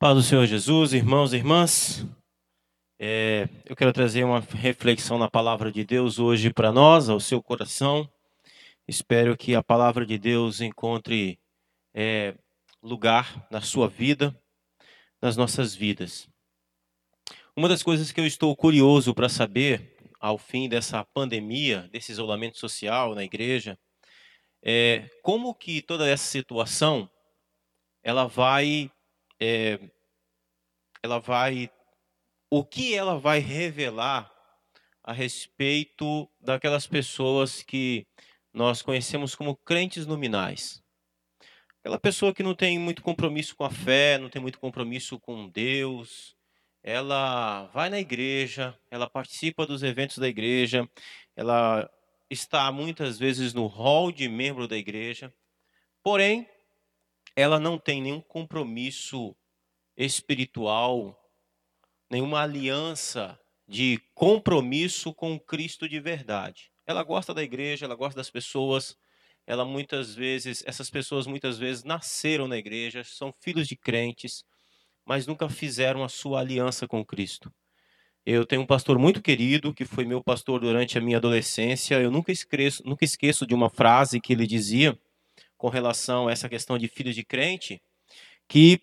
Paz do Senhor Jesus, irmãos e irmãs. É, eu quero trazer uma reflexão na palavra de Deus hoje para nós, ao seu coração. Espero que a palavra de Deus encontre é, lugar na sua vida, nas nossas vidas. Uma das coisas que eu estou curioso para saber ao fim dessa pandemia, desse isolamento social na igreja, é como que toda essa situação ela vai é, ela vai o que ela vai revelar a respeito daquelas pessoas que nós conhecemos como crentes nominais. Aquela pessoa que não tem muito compromisso com a fé, não tem muito compromisso com Deus, ela vai na igreja, ela participa dos eventos da igreja, ela está muitas vezes no hall de membro da igreja, porém, ela não tem nenhum compromisso espiritual, nenhuma aliança de compromisso com Cristo de verdade. Ela gosta da igreja, ela gosta das pessoas, ela muitas vezes, essas pessoas muitas vezes nasceram na igreja, são filhos de crentes, mas nunca fizeram a sua aliança com Cristo. Eu tenho um pastor muito querido, que foi meu pastor durante a minha adolescência. Eu nunca esqueço, nunca esqueço de uma frase que ele dizia com relação a essa questão de filho de crente, que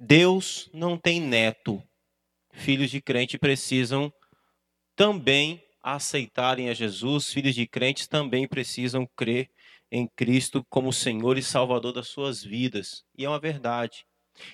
Deus não tem neto. Filhos de crente precisam também aceitarem a Jesus. Filhos de crentes também precisam crer em Cristo como Senhor e Salvador das suas vidas. E é uma verdade.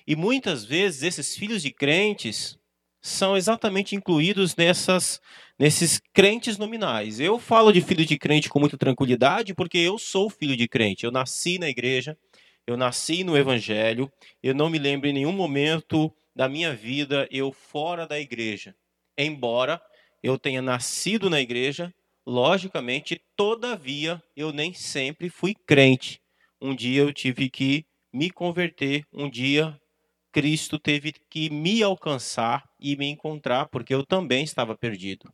E muitas vezes esses filhos de crentes são exatamente incluídos nessas, nesses crentes nominais. Eu falo de filho de crente com muita tranquilidade porque eu sou filho de crente. Eu nasci na igreja, eu nasci no evangelho, eu não me lembro em nenhum momento da minha vida eu fora da igreja. Embora eu tenha nascido na igreja, logicamente, todavia, eu nem sempre fui crente. Um dia eu tive que me converter, um dia Cristo teve que me alcançar e me encontrar, porque eu também estava perdido.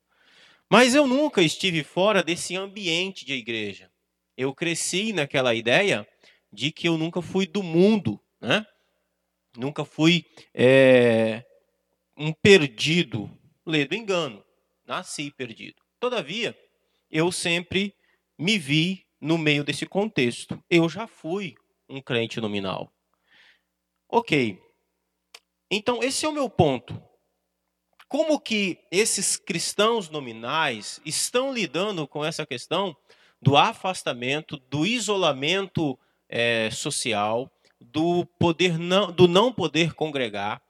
Mas eu nunca estive fora desse ambiente de igreja. Eu cresci naquela ideia de que eu nunca fui do mundo, né? Nunca fui é, um perdido, ledo engano. Nasci perdido. Todavia, eu sempre me vi no meio desse contexto. Eu já fui um crente nominal. Ok, então, esse é o meu ponto. Como que esses cristãos nominais estão lidando com essa questão do afastamento, do isolamento é, social, do poder não, do não poder congregar?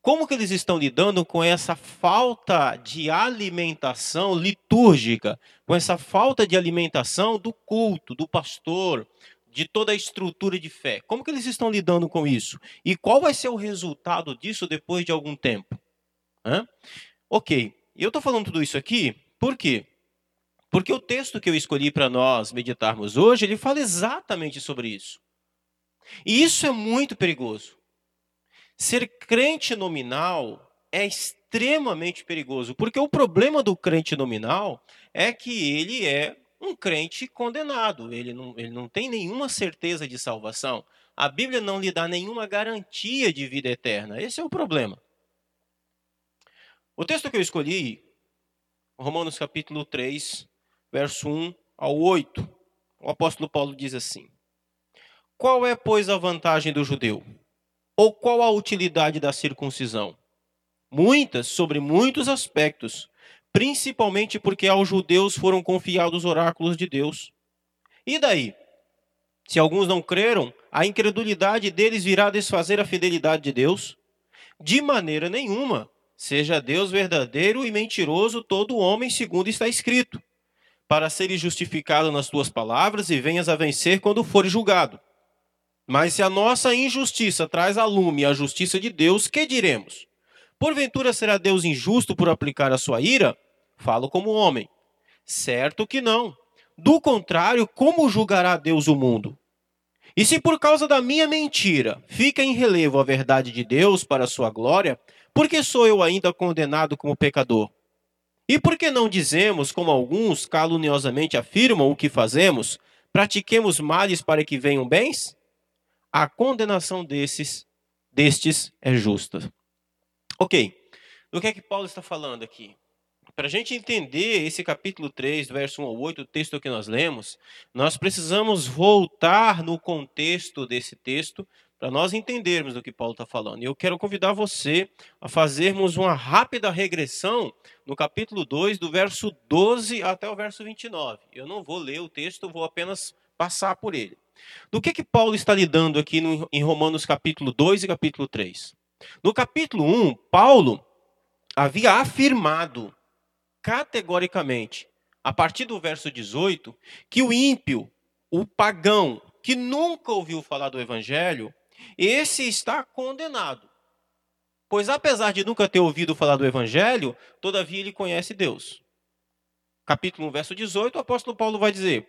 Como que eles estão lidando com essa falta de alimentação litúrgica, com essa falta de alimentação do culto, do pastor, de toda a estrutura de fé. Como que eles estão lidando com isso? E qual vai ser o resultado disso depois de algum tempo? Hã? Ok, eu estou falando tudo isso aqui, por quê? Porque o texto que eu escolhi para nós meditarmos hoje, ele fala exatamente sobre isso. E isso é muito perigoso. Ser crente nominal é extremamente perigoso, porque o problema do crente nominal é que ele é um crente condenado. Ele não, ele não tem nenhuma certeza de salvação. A Bíblia não lhe dá nenhuma garantia de vida eterna. Esse é o problema. O texto que eu escolhi, Romanos capítulo 3, verso 1 ao 8, o apóstolo Paulo diz assim: Qual é, pois, a vantagem do judeu? Ou qual a utilidade da circuncisão? Muitas, sobre muitos aspectos, principalmente porque aos judeus foram confiados os oráculos de Deus. E daí? Se alguns não creram, a incredulidade deles virá desfazer a fidelidade de Deus? De maneira nenhuma. Seja Deus verdadeiro e mentiroso todo homem, segundo está escrito, para seres justificado nas tuas palavras e venhas a vencer quando fores julgado. Mas se a nossa injustiça traz a lume a justiça de Deus, que diremos? Porventura será Deus injusto por aplicar a sua ira? Falo como homem. Certo que não. Do contrário, como julgará Deus o mundo? E se por causa da minha mentira fica em relevo a verdade de Deus para a sua glória, por que sou eu ainda condenado como pecador? E por que não dizemos, como alguns caluniosamente afirmam o que fazemos, pratiquemos males para que venham bens? A condenação desses destes é justa. Ok, do que é que Paulo está falando aqui? Para a gente entender esse capítulo 3, do verso 1 ao 8, o texto que nós lemos, nós precisamos voltar no contexto desse texto para nós entendermos do que Paulo está falando. E eu quero convidar você a fazermos uma rápida regressão no capítulo 2, do verso 12 até o verso 29. Eu não vou ler o texto, vou apenas passar por ele. Do que, que Paulo está lidando aqui no, em Romanos capítulo 2 e capítulo 3? No capítulo 1, Paulo havia afirmado categoricamente, a partir do verso 18, que o ímpio, o pagão, que nunca ouviu falar do evangelho, esse está condenado. Pois apesar de nunca ter ouvido falar do evangelho, todavia ele conhece Deus. Capítulo 1, verso 18, o apóstolo Paulo vai dizer: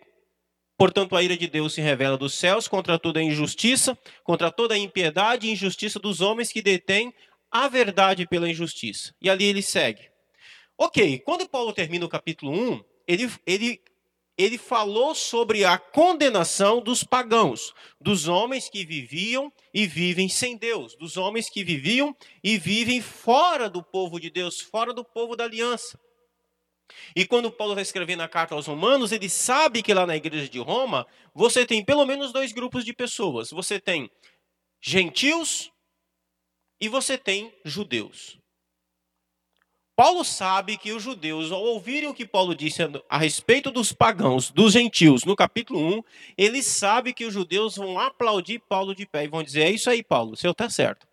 Portanto, a ira de Deus se revela dos céus contra toda a injustiça, contra toda a impiedade e injustiça dos homens que detêm a verdade pela injustiça. E ali ele segue. Ok, quando Paulo termina o capítulo 1, ele, ele, ele falou sobre a condenação dos pagãos, dos homens que viviam e vivem sem Deus, dos homens que viviam e vivem fora do povo de Deus, fora do povo da aliança. E quando Paulo está escrevendo a carta aos Romanos, ele sabe que lá na igreja de Roma, você tem pelo menos dois grupos de pessoas: você tem gentios e você tem judeus. Paulo sabe que os judeus, ao ouvirem o que Paulo disse a respeito dos pagãos, dos gentios, no capítulo 1, ele sabe que os judeus vão aplaudir Paulo de pé e vão dizer: É isso aí, Paulo, senhor está certo.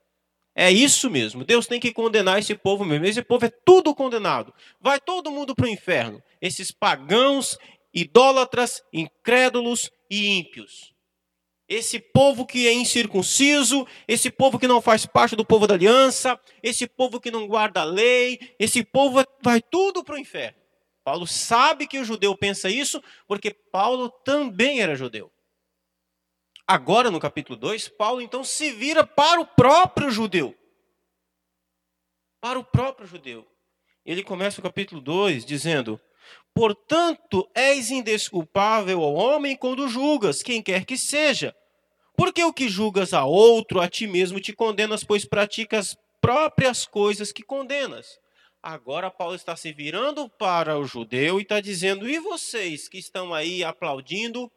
É isso mesmo. Deus tem que condenar esse povo mesmo. Esse povo é tudo condenado. Vai todo mundo para o inferno. Esses pagãos, idólatras, incrédulos e ímpios. Esse povo que é incircunciso, esse povo que não faz parte do povo da aliança, esse povo que não guarda a lei, esse povo vai tudo para o inferno. Paulo sabe que o judeu pensa isso, porque Paulo também era judeu. Agora, no capítulo 2, Paulo então se vira para o próprio judeu. Para o próprio judeu. Ele começa o capítulo 2 dizendo: Portanto, és indesculpável ao homem quando julgas, quem quer que seja. Porque o que julgas a outro, a ti mesmo te condenas, pois praticas próprias coisas que condenas. Agora Paulo está se virando para o judeu e está dizendo: e vocês que estão aí aplaudindo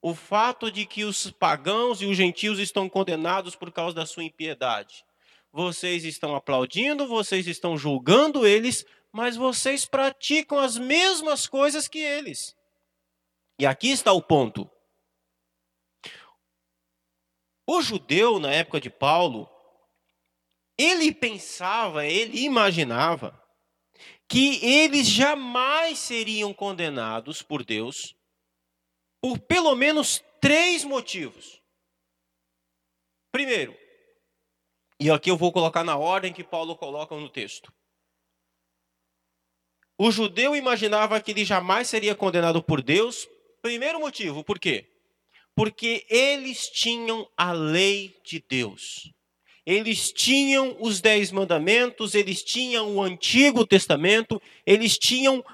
o fato de que os pagãos e os gentios estão condenados por causa da sua impiedade? Vocês estão aplaudindo, vocês estão julgando eles, mas vocês praticam as mesmas coisas que eles. E aqui está o ponto. O judeu, na época de Paulo, ele pensava, ele imaginava que eles jamais seriam condenados por Deus por pelo menos três motivos. Primeiro, e aqui eu vou colocar na ordem que Paulo coloca no texto. O judeu imaginava que ele jamais seria condenado por Deus. Primeiro motivo, por quê? Porque eles tinham a lei de Deus. Eles tinham os dez mandamentos, eles tinham o Antigo Testamento, eles tinham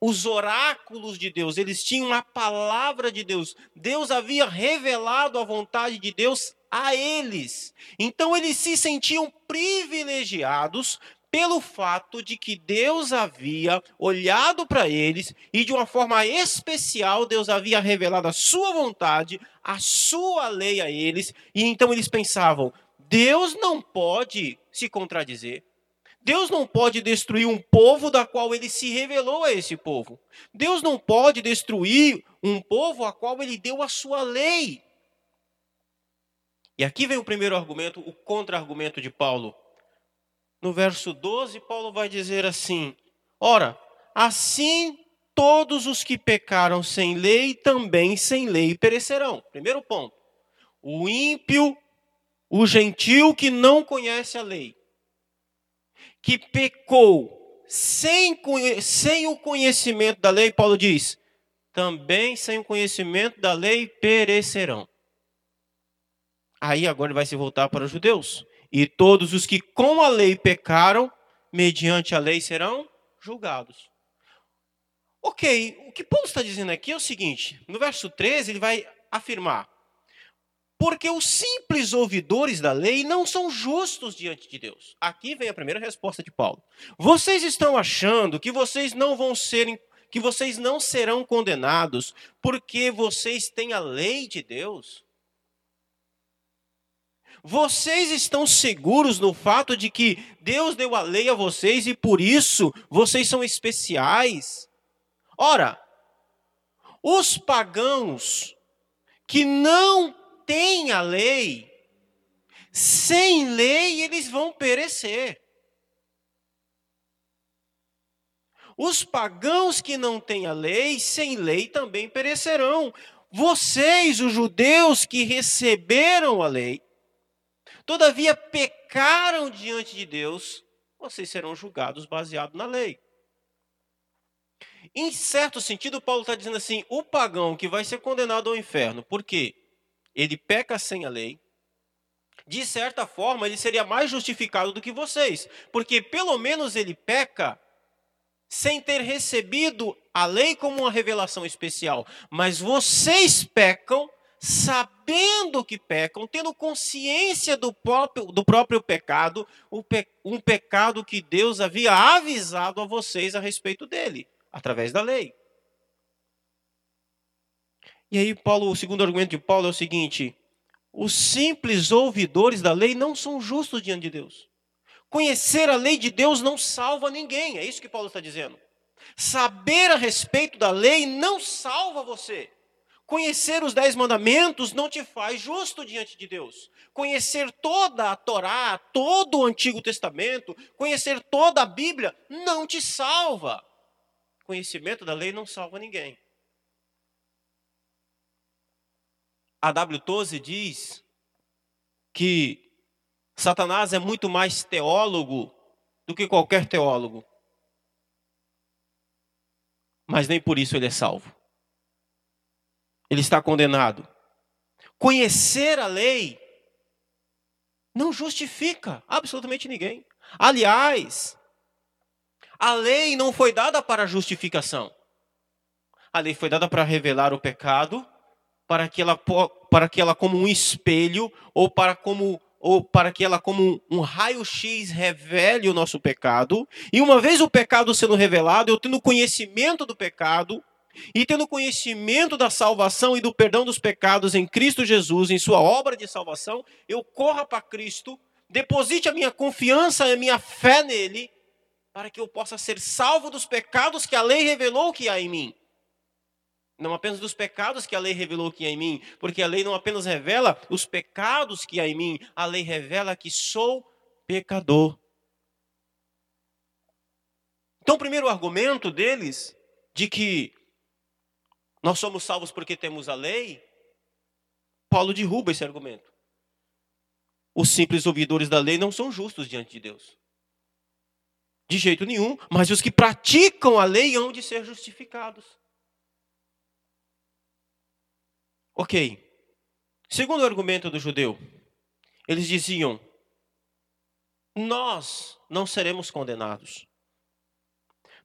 os oráculos de Deus, eles tinham a palavra de Deus. Deus havia revelado a vontade de Deus a eles. Então eles se sentiam privilegiados pelo fato de que Deus havia olhado para eles e de uma forma especial Deus havia revelado a sua vontade, a sua lei a eles, e então eles pensavam: Deus não pode se contradizer. Deus não pode destruir um povo da qual ele se revelou a esse povo. Deus não pode destruir um povo a qual ele deu a sua lei. E aqui vem o primeiro argumento, o contra-argumento de Paulo no verso 12, Paulo vai dizer assim: Ora, assim todos os que pecaram sem lei também sem lei perecerão. Primeiro ponto. O ímpio, o gentil que não conhece a lei, que pecou sem, sem o conhecimento da lei, Paulo diz, também sem o conhecimento da lei perecerão. Aí agora ele vai se voltar para os judeus. E todos os que com a lei pecaram, mediante a lei serão julgados. Ok, o que Paulo está dizendo aqui é o seguinte: no verso 13, ele vai afirmar: Porque os simples ouvidores da lei não são justos diante de Deus. Aqui vem a primeira resposta de Paulo. Vocês estão achando que vocês não vão ser que vocês não serão condenados porque vocês têm a lei de Deus? Vocês estão seguros no fato de que Deus deu a lei a vocês e por isso vocês são especiais? Ora, os pagãos que não têm a lei, sem lei eles vão perecer. Os pagãos que não têm a lei, sem lei também perecerão. Vocês, os judeus que receberam a lei, todavia pecaram diante de Deus, vocês serão julgados baseado na lei. Em certo sentido, Paulo está dizendo assim: o pagão que vai ser condenado ao inferno, porque ele peca sem a lei, de certa forma ele seria mais justificado do que vocês, porque pelo menos ele peca sem ter recebido a lei como uma revelação especial, mas vocês pecam sabendo que pecam, tendo consciência do próprio, do próprio pecado, um pecado que Deus havia avisado a vocês a respeito dele através da lei. E aí, Paulo, o segundo argumento de Paulo é o seguinte: os simples ouvidores da lei não são justos diante de Deus. Conhecer a lei de Deus não salva ninguém, é isso que Paulo está dizendo. Saber a respeito da lei não salva você. Conhecer os dez mandamentos não te faz justo diante de Deus. Conhecer toda a Torá, todo o Antigo Testamento, conhecer toda a Bíblia, não te salva conhecimento da lei não salva ninguém. A W. Toze diz que Satanás é muito mais teólogo do que qualquer teólogo. Mas nem por isso ele é salvo. Ele está condenado. Conhecer a lei não justifica absolutamente ninguém. Aliás, a lei não foi dada para justificação. A lei foi dada para revelar o pecado, para que ela, para que ela como um espelho, ou para, como, ou para que ela, como um raio-x, revele o nosso pecado. E uma vez o pecado sendo revelado, eu tendo conhecimento do pecado, e tendo conhecimento da salvação e do perdão dos pecados em Cristo Jesus, em Sua obra de salvação, eu corra para Cristo, deposite a minha confiança e a minha fé nele, para que eu possa ser salvo dos pecados que a lei revelou que há em mim. Não apenas dos pecados que a lei revelou que há em mim, porque a lei não apenas revela os pecados que há em mim, a lei revela que sou pecador. Então, o primeiro argumento deles, de que nós somos salvos porque temos a lei, Paulo derruba esse argumento. Os simples ouvidores da lei não são justos diante de Deus. De jeito nenhum, mas os que praticam a lei hão de ser justificados. Ok. Segundo o argumento do judeu, eles diziam: Nós não seremos condenados.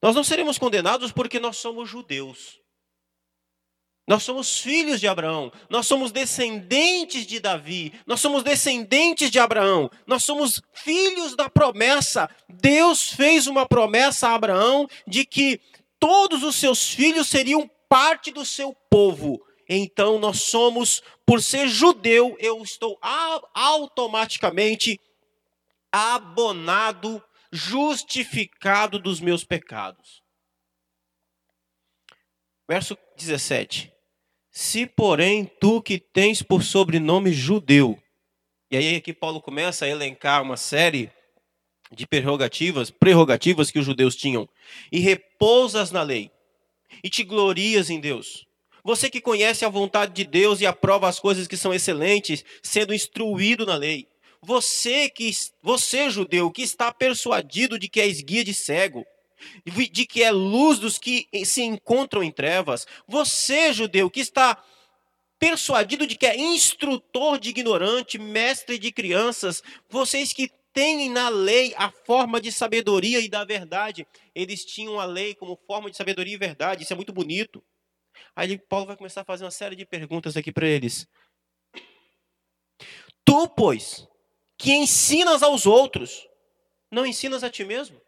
Nós não seremos condenados porque nós somos judeus. Nós somos filhos de Abraão, nós somos descendentes de Davi, nós somos descendentes de Abraão, nós somos filhos da promessa. Deus fez uma promessa a Abraão de que todos os seus filhos seriam parte do seu povo. Então nós somos, por ser judeu, eu estou automaticamente abonado, justificado dos meus pecados. Verso 17. Se, porém, tu que tens por sobrenome judeu. E aí aqui Paulo começa a elencar uma série de prerrogativas, prerrogativas que os judeus tinham. E repousas na lei. E te glorias em Deus. Você que conhece a vontade de Deus e aprova as coisas que são excelentes, sendo instruído na lei. Você que você judeu que está persuadido de que és guia de cego, de que é luz dos que se encontram em trevas. Você, judeu, que está persuadido de que é instrutor de ignorante, mestre de crianças, vocês que têm na lei a forma de sabedoria e da verdade, eles tinham a lei como forma de sabedoria e verdade, isso é muito bonito. Aí Paulo vai começar a fazer uma série de perguntas aqui para eles. Tu, pois, que ensinas aos outros, não ensinas a ti mesmo?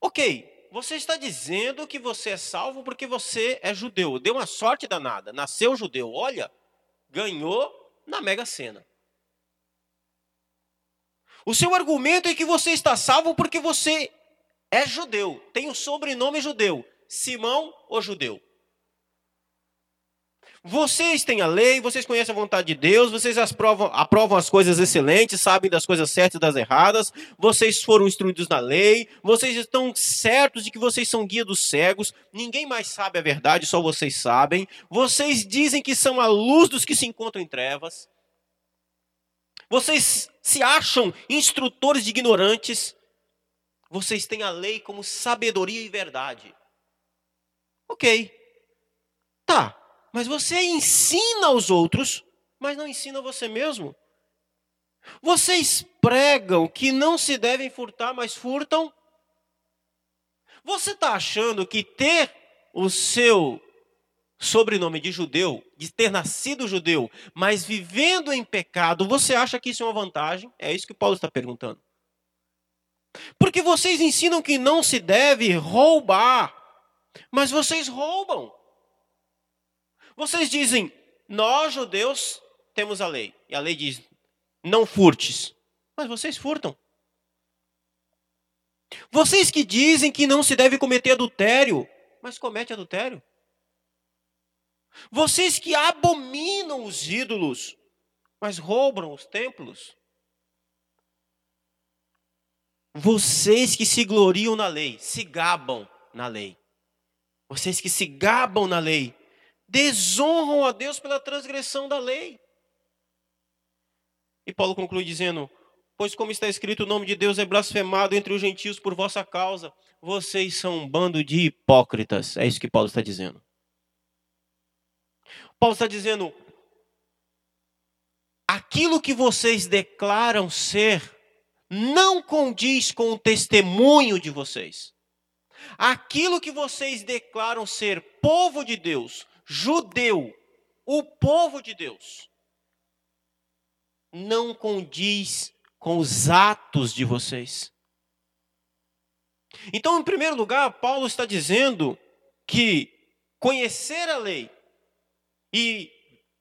Ok, você está dizendo que você é salvo porque você é judeu. Deu uma sorte danada, nasceu judeu. Olha, ganhou na Mega Sena. O seu argumento é que você está salvo porque você é judeu, tem o sobrenome judeu, Simão o judeu. Vocês têm a lei, vocês conhecem a vontade de Deus, vocês aprovam, aprovam as coisas excelentes, sabem das coisas certas e das erradas, vocês foram instruídos na lei, vocês estão certos de que vocês são guia dos cegos, ninguém mais sabe a verdade, só vocês sabem. Vocês dizem que são a luz dos que se encontram em trevas. Vocês se acham instrutores de ignorantes. Vocês têm a lei como sabedoria e verdade. Ok. Tá, mas você ensina aos outros, mas não ensina você mesmo. Vocês pregam que não se devem furtar, mas furtam. Você está achando que ter o seu sobrenome de judeu, de ter nascido judeu, mas vivendo em pecado, você acha que isso é uma vantagem? É isso que Paulo está perguntando. Porque vocês ensinam que não se deve roubar, mas vocês roubam. Vocês dizem, nós judeus temos a lei, e a lei diz, não furtes, mas vocês furtam. Vocês que dizem que não se deve cometer adultério, mas comete adultério. Vocês que abominam os ídolos, mas roubam os templos. Vocês que se gloriam na lei, se gabam na lei. Vocês que se gabam na lei, desonram a Deus pela transgressão da lei. E Paulo conclui dizendo: Pois, como está escrito, o nome de Deus é blasfemado entre os gentios por vossa causa. Vocês são um bando de hipócritas. É isso que Paulo está dizendo. Paulo está dizendo: aquilo que vocês declaram ser não condiz com o testemunho de vocês. Aquilo que vocês declaram ser povo de Deus, judeu, o povo de Deus, não condiz com os atos de vocês. Então, em primeiro lugar, Paulo está dizendo que conhecer a lei e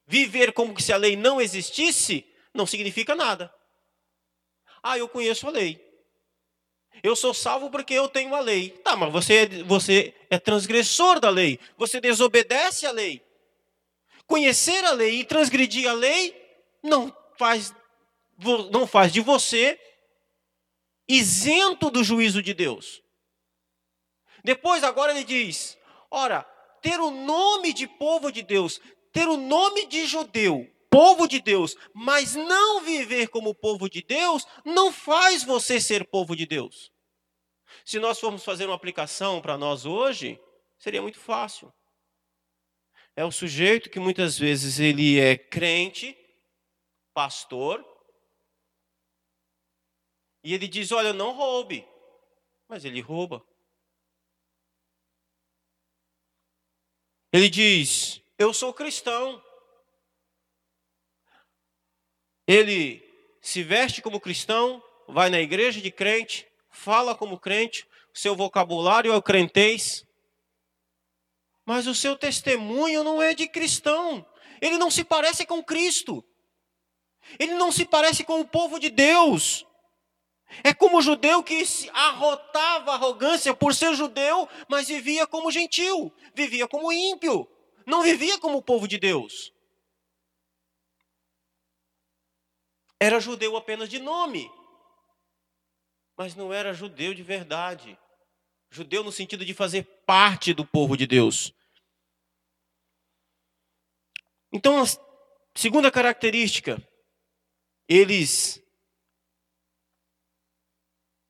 viver como se a lei não existisse, não significa nada. Ah, eu conheço a lei. Eu sou salvo porque eu tenho uma lei. Tá, mas você é, você é transgressor da lei. Você desobedece à lei. Conhecer a lei e transgredir a lei não faz, não faz de você isento do juízo de Deus. Depois, agora ele diz: ora, ter o nome de povo de Deus, ter o nome de judeu, povo de Deus, mas não viver como povo de Deus, não faz você ser povo de Deus. Se nós formos fazer uma aplicação para nós hoje, seria muito fácil. É o sujeito que muitas vezes ele é crente, pastor, e ele diz: Olha, não roube, mas ele rouba. Ele diz: eu sou cristão. Ele se veste como cristão, vai na igreja de crente, fala como crente, seu vocabulário é o crentez. Mas o seu testemunho não é de cristão. Ele não se parece com Cristo. Ele não se parece com o povo de Deus. É como o judeu que se arrotava arrogância por ser judeu, mas vivia como gentil, vivia como ímpio não vivia como o povo de Deus. Era judeu apenas de nome, mas não era judeu de verdade. Judeu no sentido de fazer parte do povo de Deus. Então, a segunda característica, eles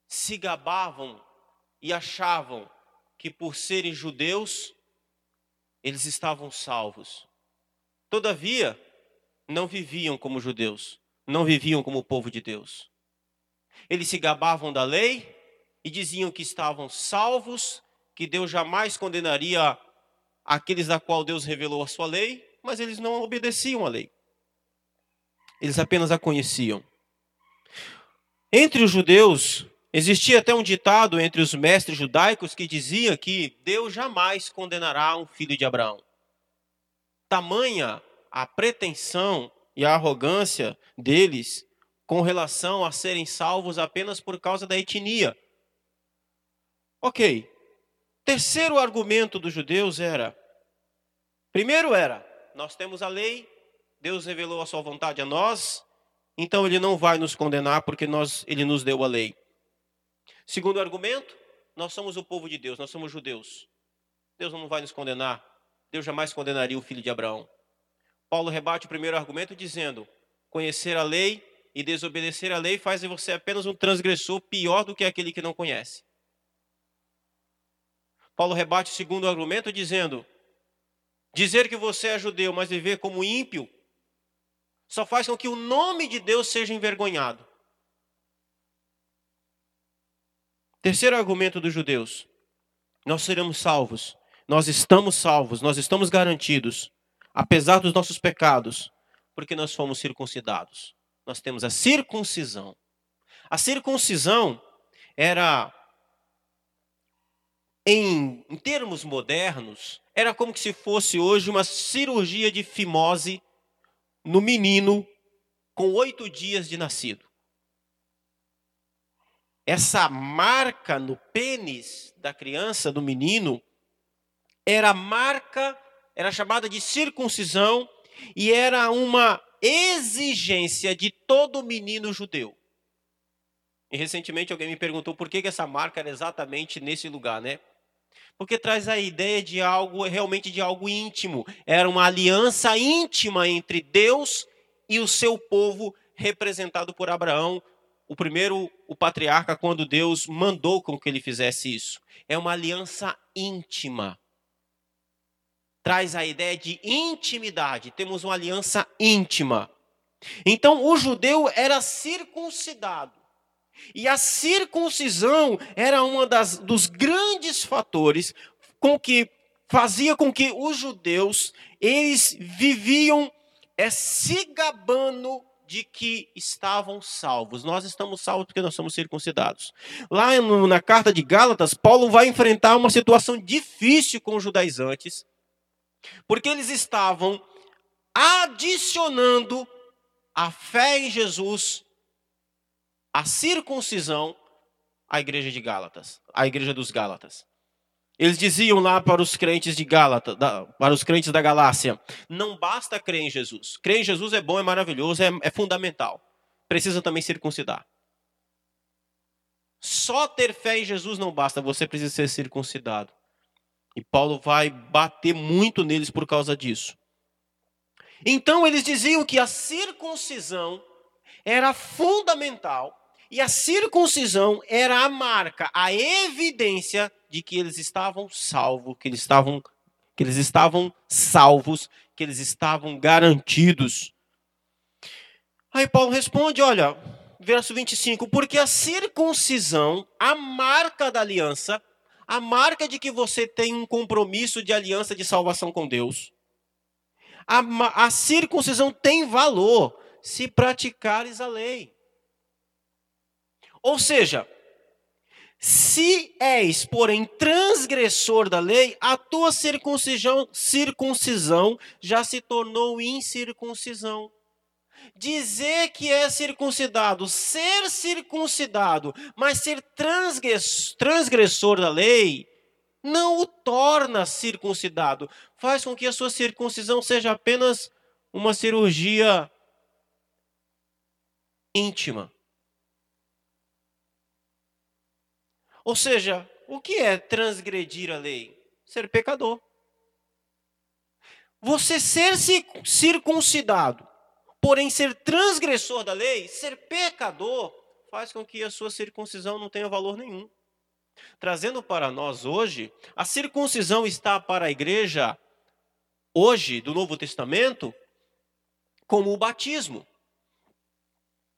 se gabavam e achavam que por serem judeus eles estavam salvos. Todavia, não viviam como judeus, não viviam como o povo de Deus. Eles se gabavam da lei e diziam que estavam salvos, que Deus jamais condenaria aqueles da qual Deus revelou a sua lei, mas eles não obedeciam à lei. Eles apenas a conheciam. Entre os judeus, existia até um ditado entre os mestres judaicos que dizia que Deus jamais condenará um filho de Abraão. Tamanha a pretensão e a arrogância deles com relação a serem salvos apenas por causa da etnia. Ok. Terceiro argumento dos judeus era: primeiro era, nós temos a lei, Deus revelou a sua vontade a nós, então ele não vai nos condenar porque nós, ele nos deu a lei. Segundo argumento, nós somos o povo de Deus, nós somos judeus. Deus não vai nos condenar. Deus jamais condenaria o filho de Abraão. Paulo rebate o primeiro argumento dizendo: conhecer a lei e desobedecer a lei faz de você apenas um transgressor pior do que aquele que não conhece. Paulo rebate o segundo argumento dizendo: dizer que você é judeu, mas viver como ímpio, só faz com que o nome de Deus seja envergonhado. Terceiro argumento dos judeus: nós seremos salvos, nós estamos salvos, nós estamos garantidos, apesar dos nossos pecados, porque nós fomos circuncidados. Nós temos a circuncisão. A circuncisão era em, em termos modernos, era como se fosse hoje uma cirurgia de fimose no menino com oito dias de nascido. Essa marca no pênis da criança, do menino, era marca, era chamada de circuncisão e era uma exigência de todo menino judeu. E recentemente alguém me perguntou por que, que essa marca era exatamente nesse lugar, né? porque traz a ideia de algo realmente de algo íntimo. Era uma aliança íntima entre Deus e o seu povo, representado por Abraão, o primeiro, o patriarca, quando Deus mandou com que ele fizesse isso. É uma aliança íntima. Traz a ideia de intimidade. Temos uma aliança íntima. Então, o judeu era circuncidado. E a circuncisão era um dos grandes fatores com que fazia com que os judeus eles viviam é, se gabando de que estavam salvos. Nós estamos salvos porque nós somos circuncidados. Lá no, na carta de Gálatas, Paulo vai enfrentar uma situação difícil com os judaizantes, porque eles estavam adicionando a fé em Jesus a circuncisão à igreja de Gálatas, à igreja dos Gálatas. Eles diziam lá para os crentes de Gálata, da, para os crentes da Galácia, não basta crer em Jesus. Crer em Jesus é bom, é maravilhoso, é, é fundamental. Precisa também circuncidar. Só ter fé em Jesus não basta, você precisa ser circuncidado. E Paulo vai bater muito neles por causa disso. Então eles diziam que a circuncisão era fundamental e a circuncisão era a marca, a evidência de que eles estavam salvos, que eles estavam, que eles estavam salvos, que eles estavam garantidos. Aí Paulo responde: olha, verso 25: porque a circuncisão, a marca da aliança, a marca de que você tem um compromisso de aliança de salvação com Deus, a, a circuncisão tem valor se praticares a lei. Ou seja, se és, porém, transgressor da lei, a tua circuncisão, circuncisão já se tornou incircuncisão. Dizer que é circuncidado, ser circuncidado, mas ser transgressor da lei, não o torna circuncidado. Faz com que a sua circuncisão seja apenas uma cirurgia íntima. Ou seja, o que é transgredir a lei? Ser pecador. Você ser circuncidado, porém ser transgressor da lei, ser pecador, faz com que a sua circuncisão não tenha valor nenhum. Trazendo para nós hoje, a circuncisão está para a igreja hoje do Novo Testamento como o batismo.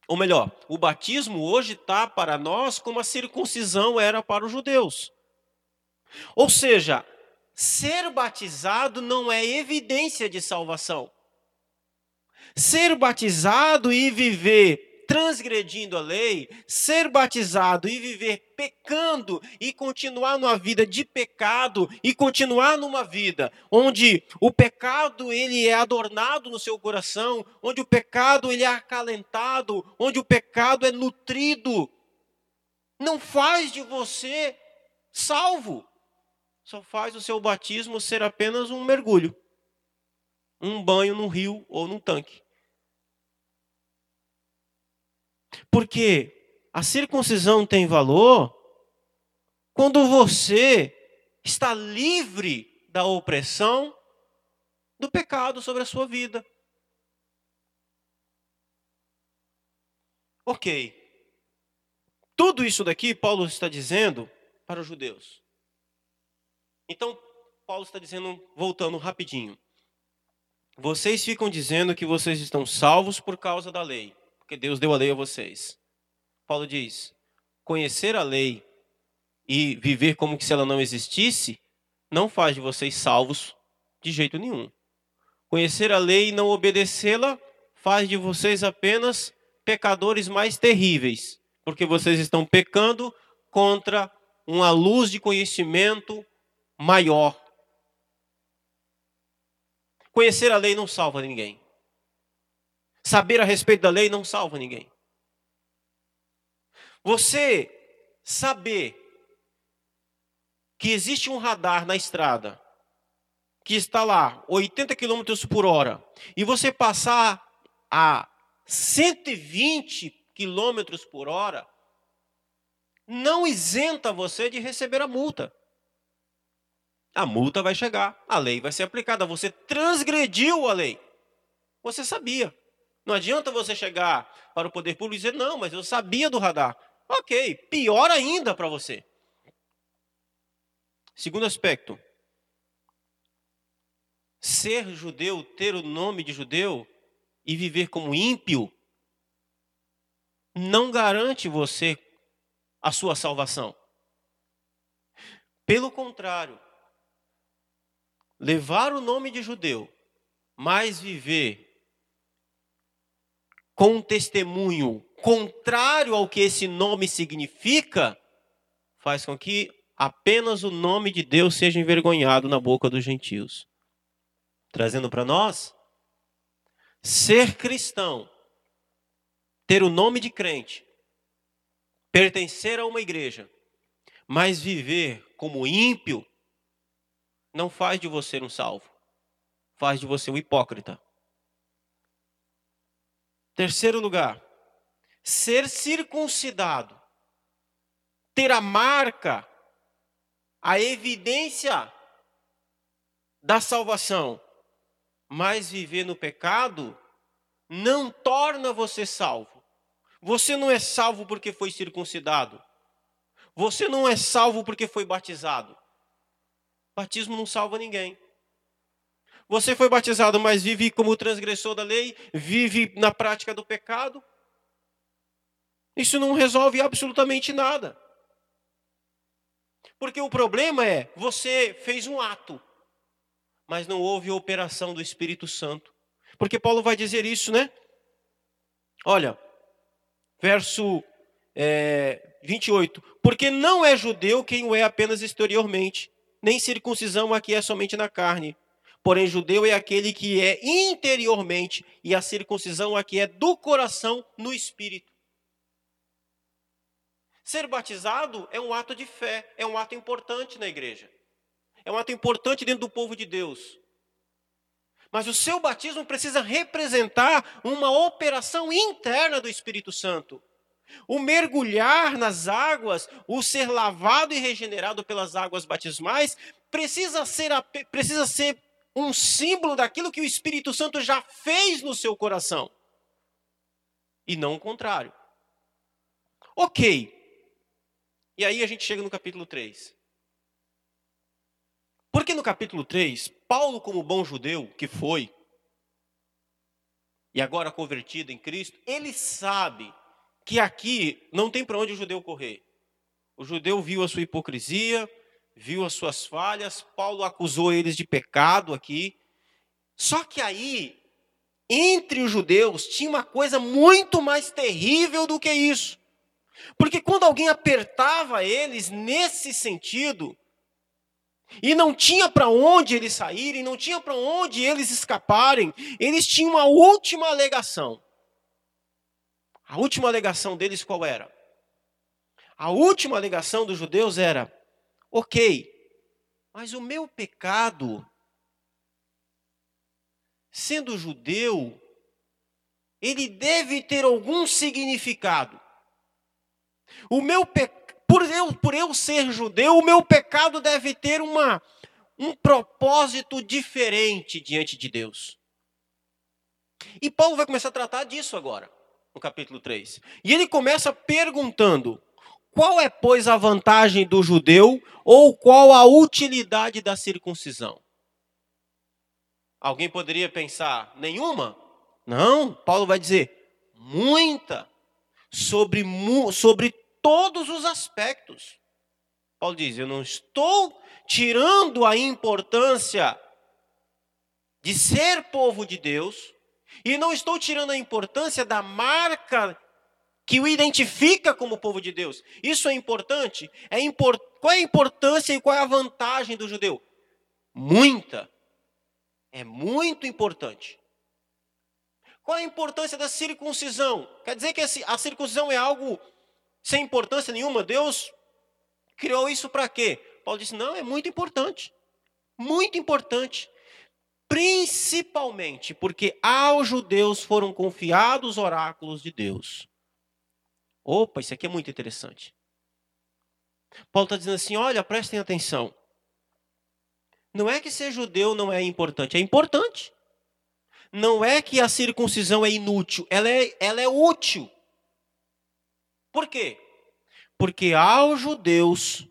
Ou melhor, o batismo hoje está para nós como a circuncisão era para os judeus. Ou seja, ser batizado não é evidência de salvação. Ser batizado e viver transgredindo a lei, ser batizado e viver pecando e continuar numa vida de pecado e continuar numa vida onde o pecado ele é adornado no seu coração, onde o pecado ele é acalentado, onde o pecado é nutrido, não faz de você salvo. Só faz o seu batismo ser apenas um mergulho, um banho num rio ou num tanque. Porque a circuncisão tem valor quando você está livre da opressão do pecado sobre a sua vida. Ok. Tudo isso daqui Paulo está dizendo para os judeus. Então, Paulo está dizendo, voltando rapidinho. Vocês ficam dizendo que vocês estão salvos por causa da lei porque Deus deu a lei a vocês. Paulo diz: conhecer a lei e viver como se ela não existisse não faz de vocês salvos de jeito nenhum. Conhecer a lei e não obedecê-la faz de vocês apenas pecadores mais terríveis, porque vocês estão pecando contra uma luz de conhecimento maior. Conhecer a lei não salva ninguém. Saber a respeito da lei não salva ninguém. Você saber que existe um radar na estrada que está lá 80 km por hora e você passar a 120 km por hora não isenta você de receber a multa. A multa vai chegar, a lei vai ser aplicada. Você transgrediu a lei. Você sabia. Não adianta você chegar para o poder público e dizer, não, mas eu sabia do radar. Ok, pior ainda para você. Segundo aspecto, ser judeu, ter o nome de judeu e viver como ímpio, não garante você a sua salvação. Pelo contrário, levar o nome de judeu, mas viver com um testemunho contrário ao que esse nome significa, faz com que apenas o nome de Deus seja envergonhado na boca dos gentios. Trazendo para nós, ser cristão, ter o nome de crente, pertencer a uma igreja, mas viver como ímpio, não faz de você um salvo, faz de você um hipócrita. Terceiro lugar, ser circuncidado, ter a marca, a evidência da salvação, mas viver no pecado não torna você salvo. Você não é salvo porque foi circuncidado. Você não é salvo porque foi batizado. Batismo não salva ninguém. Você foi batizado, mas vive como transgressor da lei, vive na prática do pecado. Isso não resolve absolutamente nada. Porque o problema é, você fez um ato, mas não houve operação do Espírito Santo. Porque Paulo vai dizer isso, né? Olha, verso é, 28. Porque não é judeu quem o é apenas exteriormente, nem circuncisão aqui é somente na carne Porém, judeu é aquele que é interiormente, e a circuncisão aqui é do coração no espírito. Ser batizado é um ato de fé, é um ato importante na igreja. É um ato importante dentro do povo de Deus. Mas o seu batismo precisa representar uma operação interna do Espírito Santo. O mergulhar nas águas, o ser lavado e regenerado pelas águas batismais, precisa ser, precisa ser um símbolo daquilo que o Espírito Santo já fez no seu coração. E não o contrário. Ok. E aí a gente chega no capítulo 3. Porque no capítulo 3, Paulo, como bom judeu que foi, e agora convertido em Cristo, ele sabe que aqui não tem para onde o judeu correr. O judeu viu a sua hipocrisia, viu as suas falhas, Paulo acusou eles de pecado aqui. Só que aí entre os judeus tinha uma coisa muito mais terrível do que isso. Porque quando alguém apertava eles nesse sentido, e não tinha para onde eles saírem, não tinha para onde eles escaparem, eles tinham uma última alegação. A última alegação deles qual era? A última alegação dos judeus era: ok, mas o meu pecado, sendo judeu, ele deve ter algum significado. O meu por, eu, por eu ser judeu, o meu pecado deve ter uma, um propósito diferente diante de Deus. E Paulo vai começar a tratar disso agora, no capítulo 3. E ele começa perguntando: qual é, pois, a vantagem do judeu ou qual a utilidade da circuncisão? Alguém poderia pensar, nenhuma? Não, Paulo vai dizer, muita, sobre, sobre todos os aspectos. Paulo diz: Eu não estou tirando a importância de ser povo de Deus, e não estou tirando a importância da marca que o identifica como povo de Deus. Isso é importante? É import... Qual é a importância e qual é a vantagem do judeu? Muita. É muito importante. Qual é a importância da circuncisão? Quer dizer que a circuncisão é algo sem importância nenhuma? Deus criou isso para quê? Paulo disse: não, é muito importante. Muito importante. Principalmente porque aos judeus foram confiados oráculos de Deus. Opa, isso aqui é muito interessante. Paulo está dizendo assim: olha, prestem atenção. Não é que ser judeu não é importante, é importante. Não é que a circuncisão é inútil, ela é, ela é útil. Por quê? Porque aos judeus,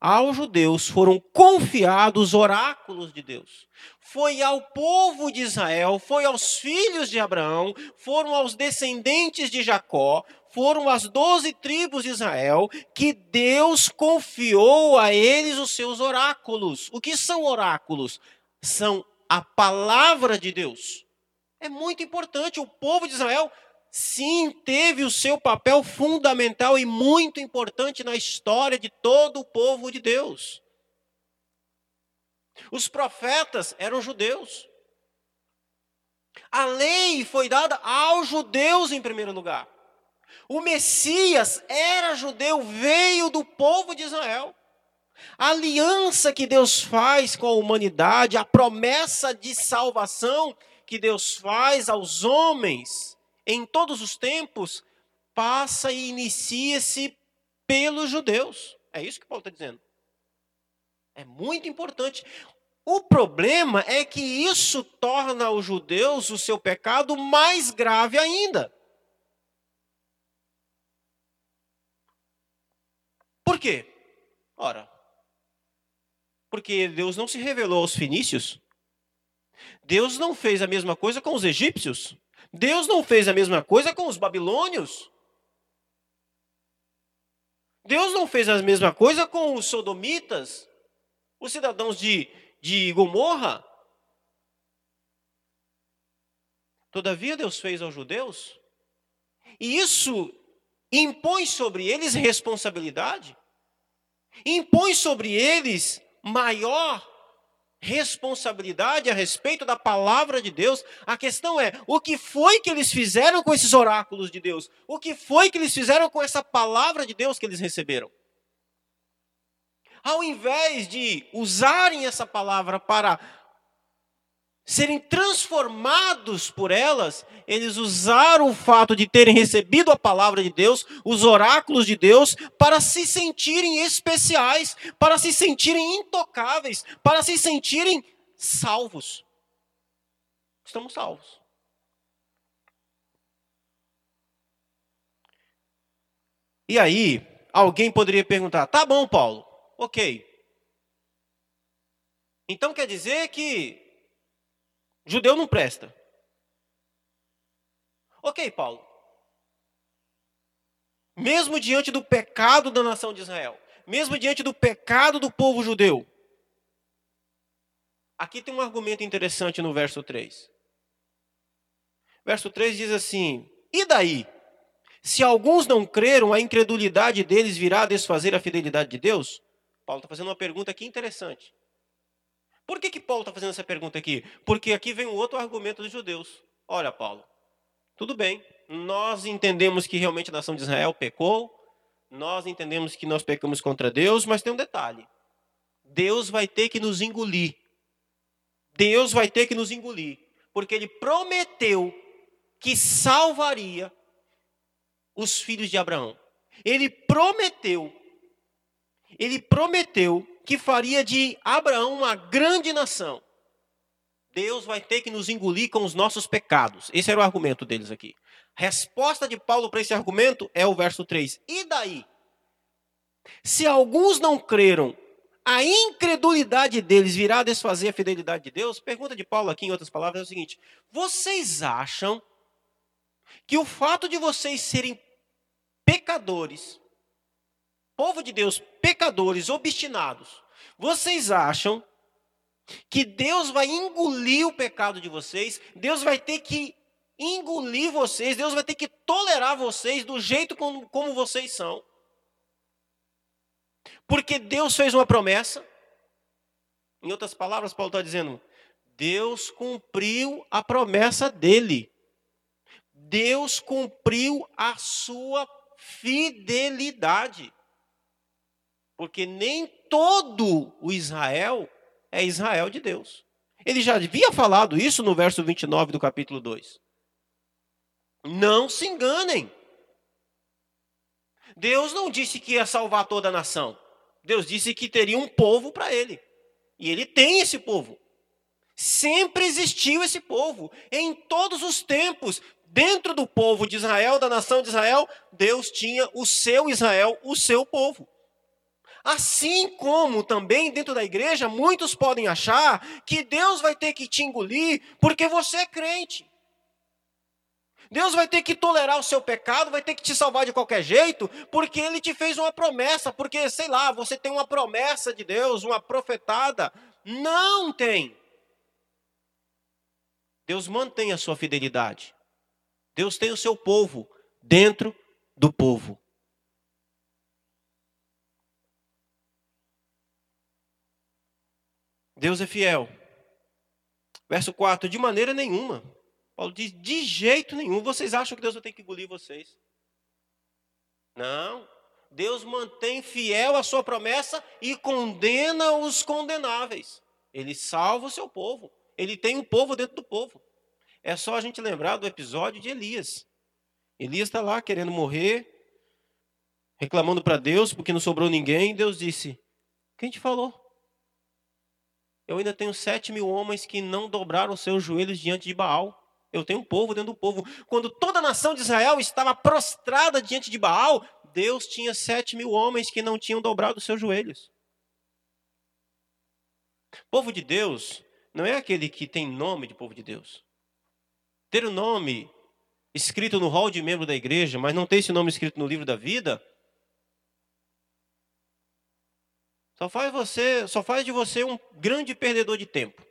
aos judeus foram confiados oráculos de Deus. Foi ao povo de Israel, foi aos filhos de Abraão, foram aos descendentes de Jacó, foram as doze tribos de Israel que Deus confiou a eles os seus oráculos. O que são oráculos? São a palavra de Deus. É muito importante. O povo de Israel, sim, teve o seu papel fundamental e muito importante na história de todo o povo de Deus. Os profetas eram judeus. A lei foi dada aos judeus em primeiro lugar. O Messias era judeu, veio do povo de Israel. A aliança que Deus faz com a humanidade, a promessa de salvação que Deus faz aos homens em todos os tempos, passa e inicia-se pelos judeus. É isso que Paulo está dizendo. É muito importante. O problema é que isso torna os judeus o seu pecado mais grave ainda. Por quê? Ora, porque Deus não se revelou aos fenícios. Deus não fez a mesma coisa com os egípcios. Deus não fez a mesma coisa com os babilônios. Deus não fez a mesma coisa com os sodomitas, os cidadãos de, de Gomorra. Todavia, Deus fez aos judeus. E isso impõe sobre eles responsabilidade, impõe sobre eles maior responsabilidade a respeito da palavra de Deus. A questão é: o que foi que eles fizeram com esses oráculos de Deus? O que foi que eles fizeram com essa palavra de Deus que eles receberam? Ao invés de usarem essa palavra para serem transformados por elas, eles usaram o fato de terem recebido a palavra de Deus, os oráculos de Deus, para se sentirem especiais, para se sentirem intocáveis, para se sentirem salvos. Estamos salvos. E aí, alguém poderia perguntar: tá bom, Paulo, ok. Então quer dizer que Judeu não presta. Ok, Paulo. Mesmo diante do pecado da nação de Israel, mesmo diante do pecado do povo judeu, aqui tem um argumento interessante no verso 3. Verso 3 diz assim: E daí? Se alguns não creram, a incredulidade deles virá a desfazer a fidelidade de Deus? Paulo está fazendo uma pergunta aqui interessante. Por que, que Paulo está fazendo essa pergunta aqui? Porque aqui vem um outro argumento dos judeus. Olha, Paulo, tudo bem, nós entendemos que realmente a nação de Israel pecou, nós entendemos que nós pecamos contra Deus, mas tem um detalhe: Deus vai ter que nos engolir. Deus vai ter que nos engolir, porque Ele prometeu que salvaria os filhos de Abraão. Ele prometeu, ele prometeu que faria de Abraão uma grande nação. Deus vai ter que nos engolir com os nossos pecados. Esse era o argumento deles aqui. Resposta de Paulo para esse argumento é o verso 3. E daí? Se alguns não creram, a incredulidade deles virá desfazer a fidelidade de Deus? Pergunta de Paulo aqui, em outras palavras, é o seguinte: vocês acham que o fato de vocês serem pecadores, povo de Deus, pecadores, obstinados, vocês acham que Deus vai engolir o pecado de vocês, Deus vai ter que engolir vocês, Deus vai ter que tolerar vocês do jeito como, como vocês são. Porque Deus fez uma promessa. Em outras palavras, Paulo está dizendo: Deus cumpriu a promessa dele. Deus cumpriu a sua fidelidade. Porque nem todo o Israel é Israel de Deus. Ele já havia falado isso no verso 29 do capítulo 2. Não se enganem. Deus não disse que ia salvar toda a nação. Deus disse que teria um povo para ele. E ele tem esse povo. Sempre existiu esse povo. Em todos os tempos, dentro do povo de Israel, da nação de Israel, Deus tinha o seu Israel, o seu povo. Assim como também dentro da igreja, muitos podem achar que Deus vai ter que te engolir porque você é crente. Deus vai ter que tolerar o seu pecado, vai ter que te salvar de qualquer jeito, porque ele te fez uma promessa, porque, sei lá, você tem uma promessa de Deus, uma profetada. Não tem. Deus mantém a sua fidelidade. Deus tem o seu povo dentro do povo. Deus é fiel. Verso 4: De maneira nenhuma. Paulo diz: De jeito nenhum. Vocês acham que Deus vai ter que engolir vocês? Não. Deus mantém fiel a sua promessa e condena os condenáveis. Ele salva o seu povo. Ele tem um povo dentro do povo. É só a gente lembrar do episódio de Elias. Elias está lá querendo morrer, reclamando para Deus porque não sobrou ninguém. Deus disse: Quem te falou? Eu ainda tenho sete mil homens que não dobraram seus joelhos diante de Baal. Eu tenho um povo dentro do povo. Quando toda a nação de Israel estava prostrada diante de Baal, Deus tinha sete mil homens que não tinham dobrado seus joelhos. Povo de Deus não é aquele que tem nome de povo de Deus. Ter o nome escrito no hall de membro da igreja, mas não ter esse nome escrito no livro da vida, Só faz você, só faz de você um grande perdedor de tempo.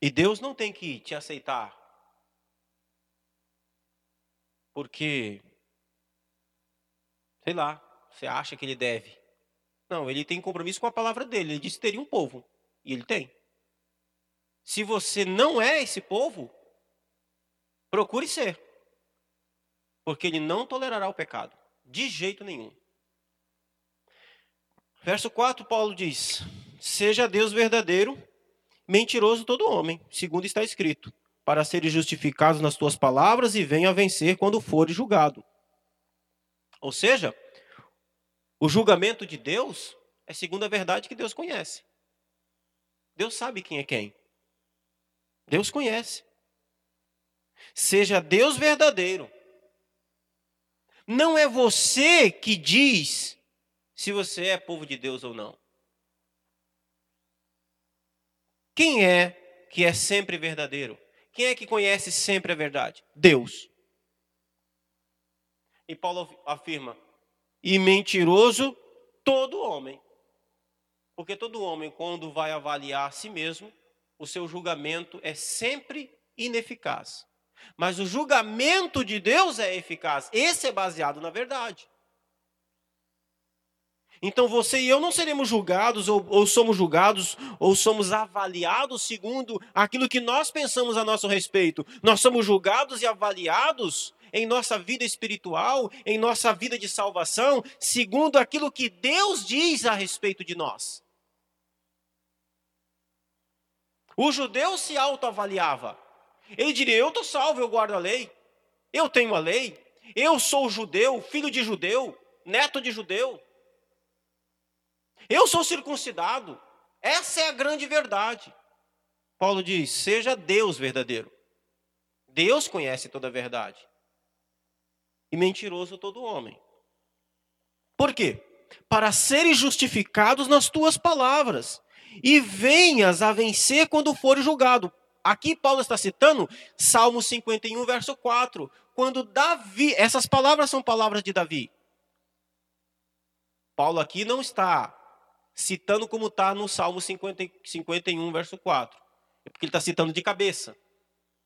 E Deus não tem que te aceitar. Porque sei lá, você acha que ele deve. Não, ele tem compromisso com a palavra dele. Ele disse que teria um povo. E ele tem. Se você não é esse povo, procure ser. Porque ele não tolerará o pecado. De jeito nenhum. Verso 4, Paulo diz: Seja Deus verdadeiro, mentiroso todo homem, segundo está escrito, para seres justificados nas tuas palavras e venha vencer quando fores julgado. Ou seja, o julgamento de Deus é segundo a verdade que Deus conhece. Deus sabe quem é quem. Deus conhece. Seja Deus verdadeiro, não é você que diz se você é povo de Deus ou não. Quem é que é sempre verdadeiro? Quem é que conhece sempre a verdade? Deus. E Paulo afirma: e mentiroso todo homem. Porque todo homem, quando vai avaliar a si mesmo, o seu julgamento é sempre ineficaz. Mas o julgamento de Deus é eficaz. Esse é baseado na verdade. Então você e eu não seremos julgados, ou, ou, somos julgados, ou somos avaliados segundo aquilo que nós pensamos a nosso respeito. Nós somos julgados e avaliados em nossa vida espiritual, em nossa vida de salvação, segundo aquilo que Deus diz a respeito de nós. O judeu se autoavaliava. Ele diria: Eu estou salvo, eu guardo a lei, eu tenho a lei, eu sou judeu, filho de judeu, neto de judeu. Eu sou circuncidado. Essa é a grande verdade. Paulo diz: seja Deus verdadeiro. Deus conhece toda a verdade. E mentiroso todo homem. Por quê? Para serem justificados nas tuas palavras e venhas a vencer quando for julgado. Aqui Paulo está citando Salmo 51, verso 4, quando Davi, essas palavras são palavras de Davi. Paulo aqui não está citando como está no Salmo 50, 51, verso 4. É porque ele está citando de cabeça.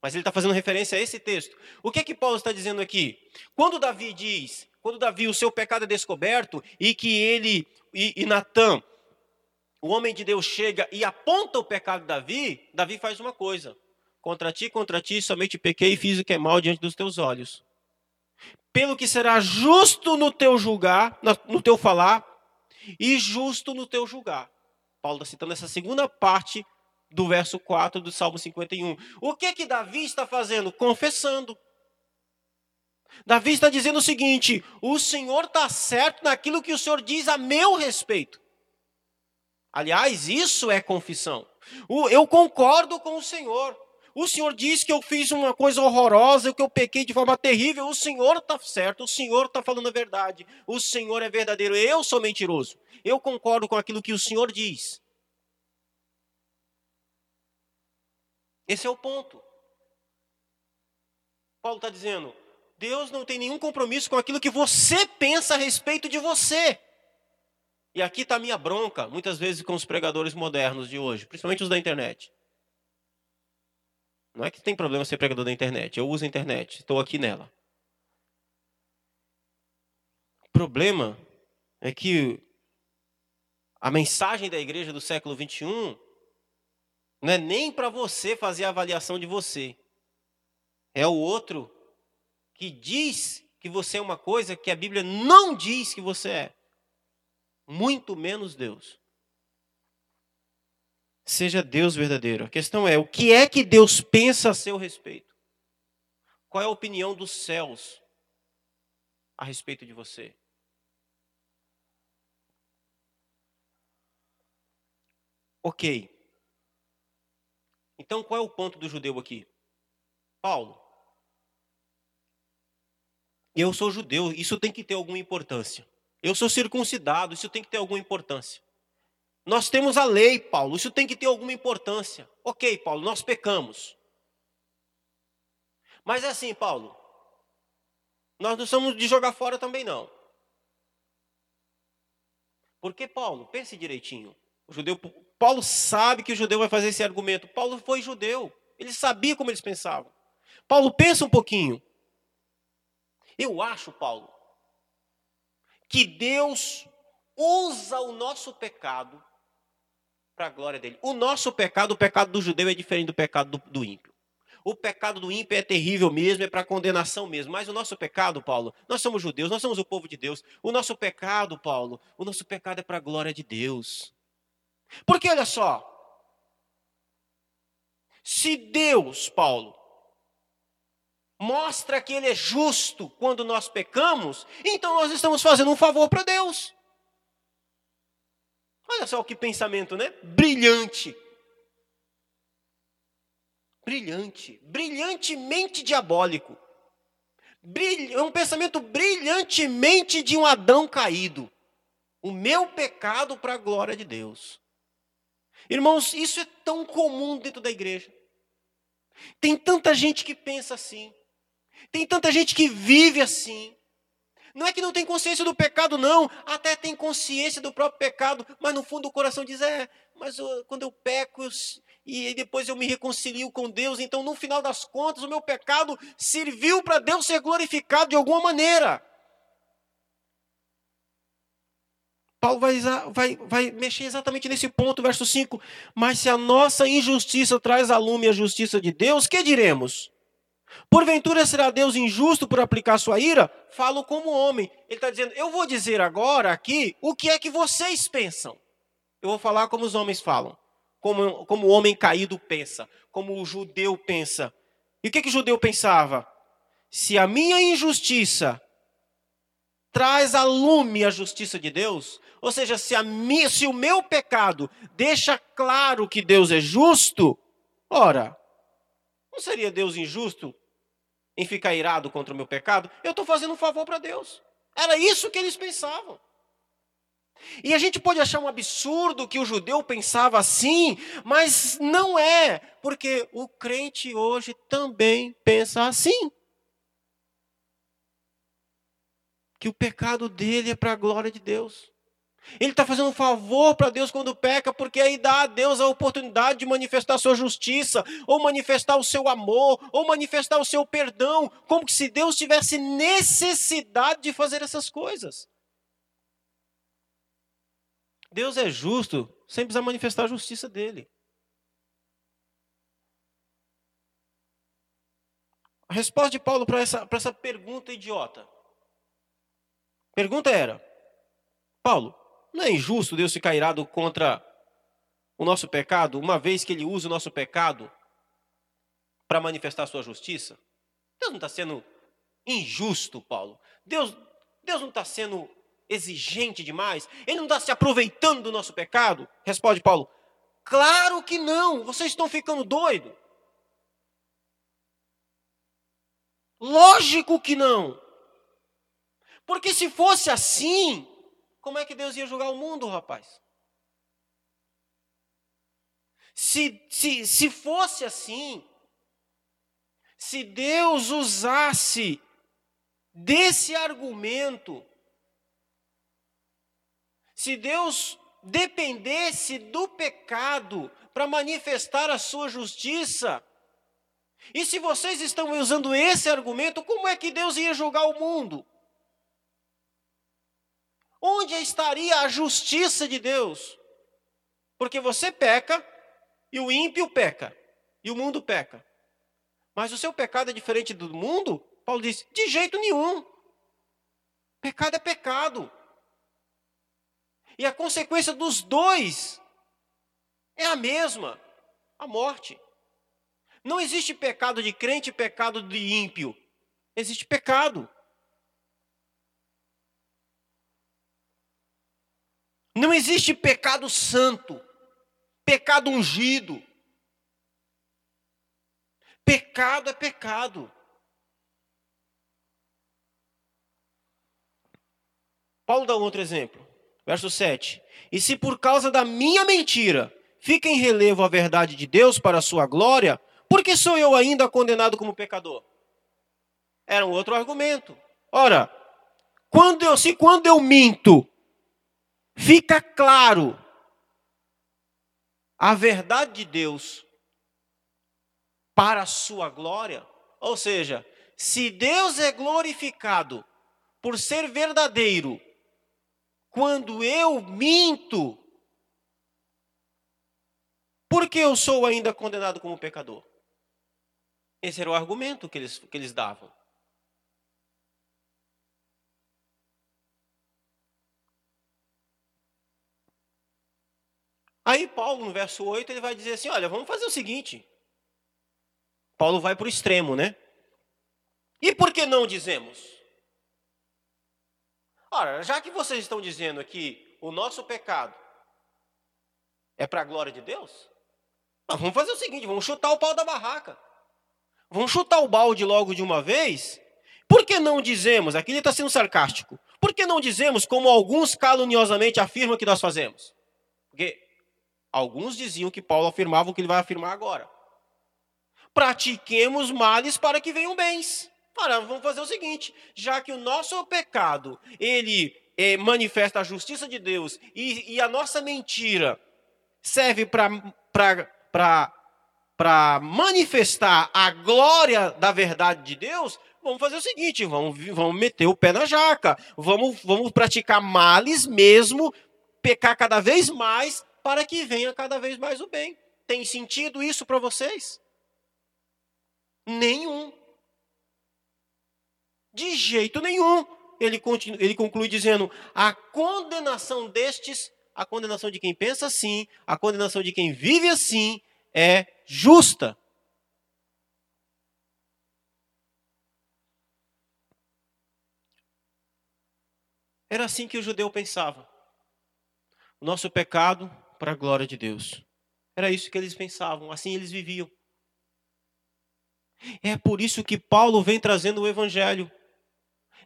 Mas ele está fazendo referência a esse texto. O que é que Paulo está dizendo aqui? Quando Davi diz, quando Davi, o seu pecado é descoberto, e que ele e, e Natan, o homem de Deus, chega e aponta o pecado de Davi, Davi faz uma coisa. Contra ti, contra ti, somente pequei e fiz o que é mal diante dos teus olhos. Pelo que será justo no teu julgar, no teu falar, e justo no teu julgar. Paulo está citando essa segunda parte do verso 4 do Salmo 51. O que que Davi está fazendo? Confessando. Davi está dizendo o seguinte: o Senhor está certo naquilo que o Senhor diz a meu respeito. Aliás, isso é confissão. Eu concordo com o Senhor. O Senhor diz que eu fiz uma coisa horrorosa, que eu pequei de forma terrível. O Senhor está certo, o Senhor está falando a verdade. O Senhor é verdadeiro, eu sou mentiroso. Eu concordo com aquilo que o Senhor diz. Esse é o ponto. Paulo está dizendo: Deus não tem nenhum compromisso com aquilo que você pensa a respeito de você. E aqui está a minha bronca, muitas vezes com os pregadores modernos de hoje, principalmente os da internet. Não é que tem problema ser pregador da internet. Eu uso a internet, estou aqui nela. O problema é que a mensagem da igreja do século 21 não é nem para você fazer a avaliação de você. É o outro que diz que você é uma coisa que a Bíblia não diz que você é. Muito menos Deus. Seja Deus verdadeiro. A questão é: o que é que Deus pensa a seu respeito? Qual é a opinião dos céus a respeito de você? Ok. Então qual é o ponto do judeu aqui? Paulo. Eu sou judeu, isso tem que ter alguma importância. Eu sou circuncidado, isso tem que ter alguma importância. Nós temos a lei, Paulo, isso tem que ter alguma importância. Ok, Paulo, nós pecamos. Mas é assim, Paulo, nós não somos de jogar fora também não. Porque, Paulo, pense direitinho. O judeu, Paulo sabe que o judeu vai fazer esse argumento. Paulo foi judeu. Ele sabia como eles pensavam. Paulo, pensa um pouquinho. Eu acho, Paulo, que Deus usa o nosso pecado para a glória dele. O nosso pecado, o pecado do judeu é diferente do pecado do, do ímpio. O pecado do ímpio é terrível mesmo, é para condenação mesmo. Mas o nosso pecado, Paulo, nós somos judeus, nós somos o povo de Deus. O nosso pecado, Paulo, o nosso pecado é para a glória de Deus. Porque olha só, se Deus, Paulo, mostra que Ele é justo quando nós pecamos, então nós estamos fazendo um favor para Deus. Olha só que pensamento, né? Brilhante. Brilhante. Brilhantemente diabólico. É um pensamento brilhantemente de um Adão caído. O meu pecado para a glória de Deus. Irmãos, isso é tão comum dentro da igreja. Tem tanta gente que pensa assim. Tem tanta gente que vive assim. Não é que não tem consciência do pecado, não. Até tem consciência do próprio pecado, mas no fundo do coração diz: é, mas eu, quando eu peco eu, e depois eu me reconcilio com Deus, então no final das contas o meu pecado serviu para Deus ser glorificado de alguma maneira. Paulo vai, vai, vai mexer exatamente nesse ponto, verso 5. Mas se a nossa injustiça traz a lume a justiça de Deus, que diremos? Porventura será Deus injusto por aplicar sua ira? Falo como homem. Ele está dizendo: Eu vou dizer agora aqui o que é que vocês pensam. Eu vou falar como os homens falam, como, como o homem caído pensa, como o judeu pensa. E o que, que o judeu pensava? Se a minha injustiça traz a lume a justiça de Deus, ou seja, se, minha, se o meu pecado deixa claro que Deus é justo, ora, não seria Deus injusto em ficar irado contra o meu pecado, eu estou fazendo um favor para Deus. Era isso que eles pensavam. E a gente pode achar um absurdo que o judeu pensava assim, mas não é, porque o crente hoje também pensa assim. Que o pecado dele é para a glória de Deus. Ele está fazendo um favor para Deus quando peca, porque aí dá a Deus a oportunidade de manifestar sua justiça, ou manifestar o seu amor, ou manifestar o seu perdão, como se Deus tivesse necessidade de fazer essas coisas. Deus é justo sem precisar manifestar a justiça dele. A resposta de Paulo para essa, essa pergunta idiota. Pergunta era: Paulo, não é injusto Deus ficar irado contra o nosso pecado, uma vez que Ele usa o nosso pecado para manifestar a sua justiça? Deus não está sendo injusto, Paulo. Deus, Deus não está sendo exigente demais. Ele não está se aproveitando do nosso pecado? Responde Paulo. Claro que não. Vocês estão ficando doidos. Lógico que não. Porque se fosse assim, como é que Deus ia julgar o mundo, rapaz? Se, se, se fosse assim, se Deus usasse desse argumento, se Deus dependesse do pecado para manifestar a sua justiça, e se vocês estão usando esse argumento, como é que Deus ia julgar o mundo? Onde estaria a justiça de Deus? Porque você peca e o ímpio peca e o mundo peca. Mas o seu pecado é diferente do mundo? Paulo diz: de jeito nenhum. Pecado é pecado. E a consequência dos dois é a mesma: a morte. Não existe pecado de crente e pecado de ímpio. Existe pecado. Não existe pecado santo, pecado ungido. Pecado é pecado. Paulo dá um outro exemplo, verso 7. E se por causa da minha mentira fica em relevo a verdade de Deus para a sua glória, por que sou eu ainda condenado como pecador? Era um outro argumento. Ora, quando eu, se quando eu minto, fica claro a verdade de Deus para a sua glória. Ou seja, se Deus é glorificado por ser verdadeiro, quando eu minto, por que eu sou ainda condenado como pecador? Esse era o argumento que eles, que eles davam. Aí Paulo, no verso 8, ele vai dizer assim: olha, vamos fazer o seguinte. Paulo vai para o extremo, né? E por que não dizemos? Ora, já que vocês estão dizendo que o nosso pecado é para a glória de Deus, vamos fazer o seguinte: vamos chutar o pau da barraca. Vamos chutar o balde logo de uma vez. Por que não dizemos? Aqui ele está sendo sarcástico. Por que não dizemos como alguns caluniosamente afirmam que nós fazemos? Porque Alguns diziam que Paulo afirmava o que ele vai afirmar agora. Pratiquemos males para que venham bens. Ora, vamos fazer o seguinte: já que o nosso pecado ele é, manifesta a justiça de Deus e, e a nossa mentira serve para manifestar a glória da verdade de Deus, vamos fazer o seguinte: vamos, vamos meter o pé na jaca, vamos, vamos praticar males mesmo, pecar cada vez mais, para que venha cada vez mais o bem. Tem sentido isso para vocês? Nenhum. De jeito nenhum. Ele, continua, ele conclui dizendo: a condenação destes, a condenação de quem pensa assim, a condenação de quem vive assim, é justa. Era assim que o judeu pensava. O nosso pecado para a glória de Deus. Era isso que eles pensavam, assim eles viviam. É por isso que Paulo vem trazendo o evangelho.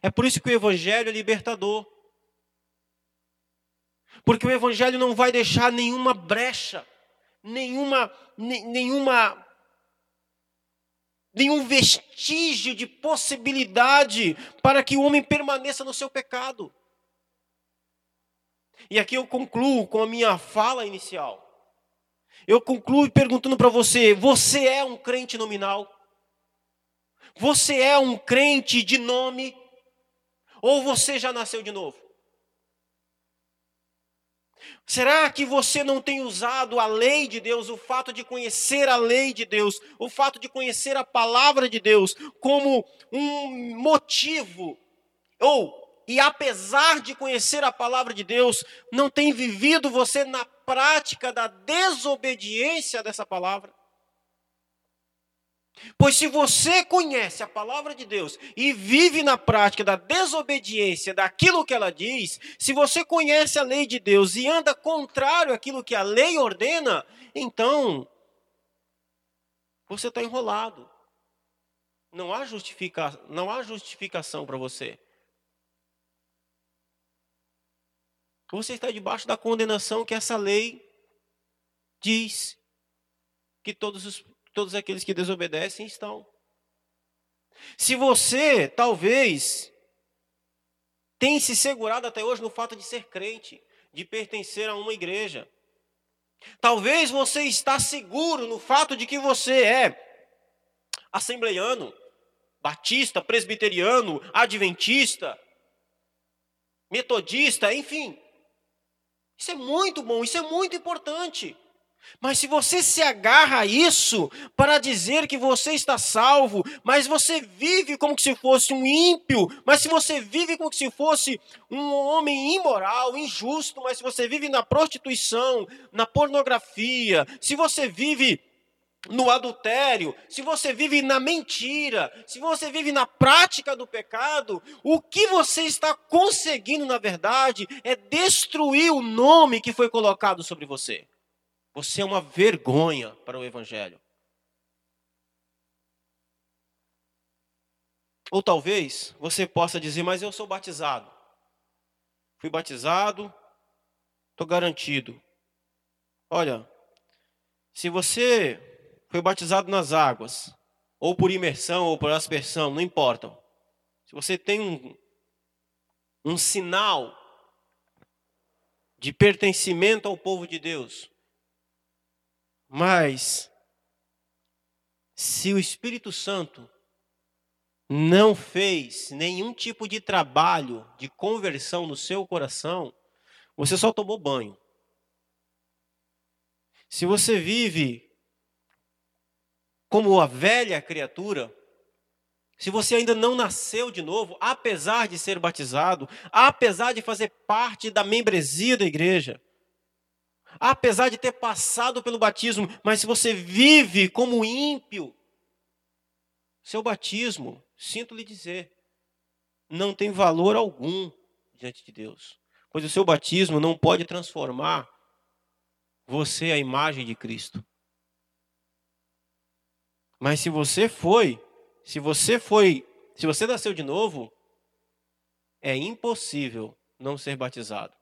É por isso que o evangelho é libertador. Porque o evangelho não vai deixar nenhuma brecha, nenhuma nenhuma nenhum vestígio de possibilidade para que o homem permaneça no seu pecado. E aqui eu concluo com a minha fala inicial. Eu concluo perguntando para você: você é um crente nominal? Você é um crente de nome? Ou você já nasceu de novo? Será que você não tem usado a lei de Deus, o fato de conhecer a lei de Deus, o fato de conhecer a palavra de Deus, como um motivo ou e apesar de conhecer a palavra de Deus, não tem vivido você na prática da desobediência dessa palavra? Pois se você conhece a palavra de Deus e vive na prática da desobediência daquilo que ela diz, se você conhece a lei de Deus e anda contrário àquilo que a lei ordena, então você está enrolado. Não há, justifica, não há justificação para você. Você está debaixo da condenação que essa lei diz que todos, os, todos aqueles que desobedecem estão. Se você, talvez, tem se segurado até hoje no fato de ser crente, de pertencer a uma igreja, talvez você está seguro no fato de que você é assembleiano, batista, presbiteriano, adventista, metodista, enfim. Isso é muito bom, isso é muito importante. Mas se você se agarra a isso para dizer que você está salvo, mas você vive como se fosse um ímpio, mas se você vive como se fosse um homem imoral, injusto, mas se você vive na prostituição, na pornografia, se você vive no adultério, se você vive na mentira, se você vive na prática do pecado, o que você está conseguindo, na verdade, é destruir o nome que foi colocado sobre você. Você é uma vergonha para o Evangelho. Ou talvez você possa dizer, mas eu sou batizado. Fui batizado, estou garantido. Olha, se você foi batizado nas águas, ou por imersão ou por aspersão, não importa. Se você tem um, um sinal de pertencimento ao povo de Deus, mas se o Espírito Santo não fez nenhum tipo de trabalho de conversão no seu coração, você só tomou banho. Se você vive como a velha criatura, se você ainda não nasceu de novo, apesar de ser batizado, apesar de fazer parte da membresia da igreja, apesar de ter passado pelo batismo, mas se você vive como ímpio, seu batismo, sinto lhe dizer, não tem valor algum diante de Deus, pois o seu batismo não pode transformar você à imagem de Cristo. Mas se você foi, se você foi, se você nasceu de novo, é impossível não ser batizado.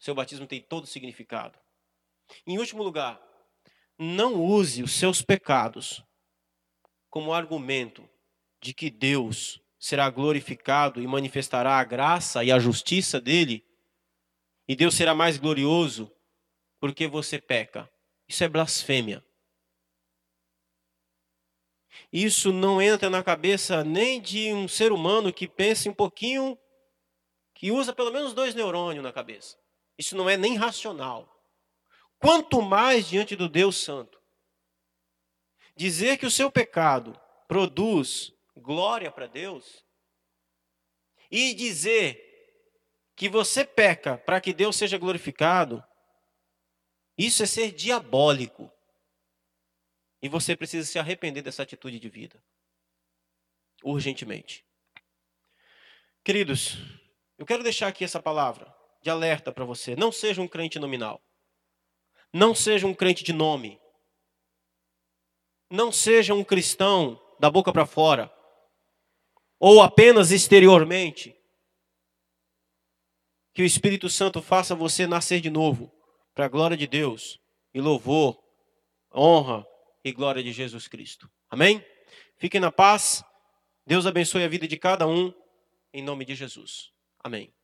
Seu batismo tem todo significado. Em último lugar, não use os seus pecados como argumento de que Deus será glorificado e manifestará a graça e a justiça dele, e Deus será mais glorioso porque você peca. Isso é blasfêmia. Isso não entra na cabeça nem de um ser humano que pense um pouquinho, que usa pelo menos dois neurônios na cabeça. Isso não é nem racional. Quanto mais diante do Deus Santo. Dizer que o seu pecado produz glória para Deus e dizer que você peca para que Deus seja glorificado, isso é ser diabólico. E você precisa se arrepender dessa atitude de vida. Urgentemente. Queridos, eu quero deixar aqui essa palavra de alerta para você. Não seja um crente nominal. Não seja um crente de nome. Não seja um cristão da boca para fora. Ou apenas exteriormente. Que o Espírito Santo faça você nascer de novo, para a glória de Deus e louvor, honra e glória de Jesus Cristo. Amém? Fiquem na paz. Deus abençoe a vida de cada um, em nome de Jesus. Amém.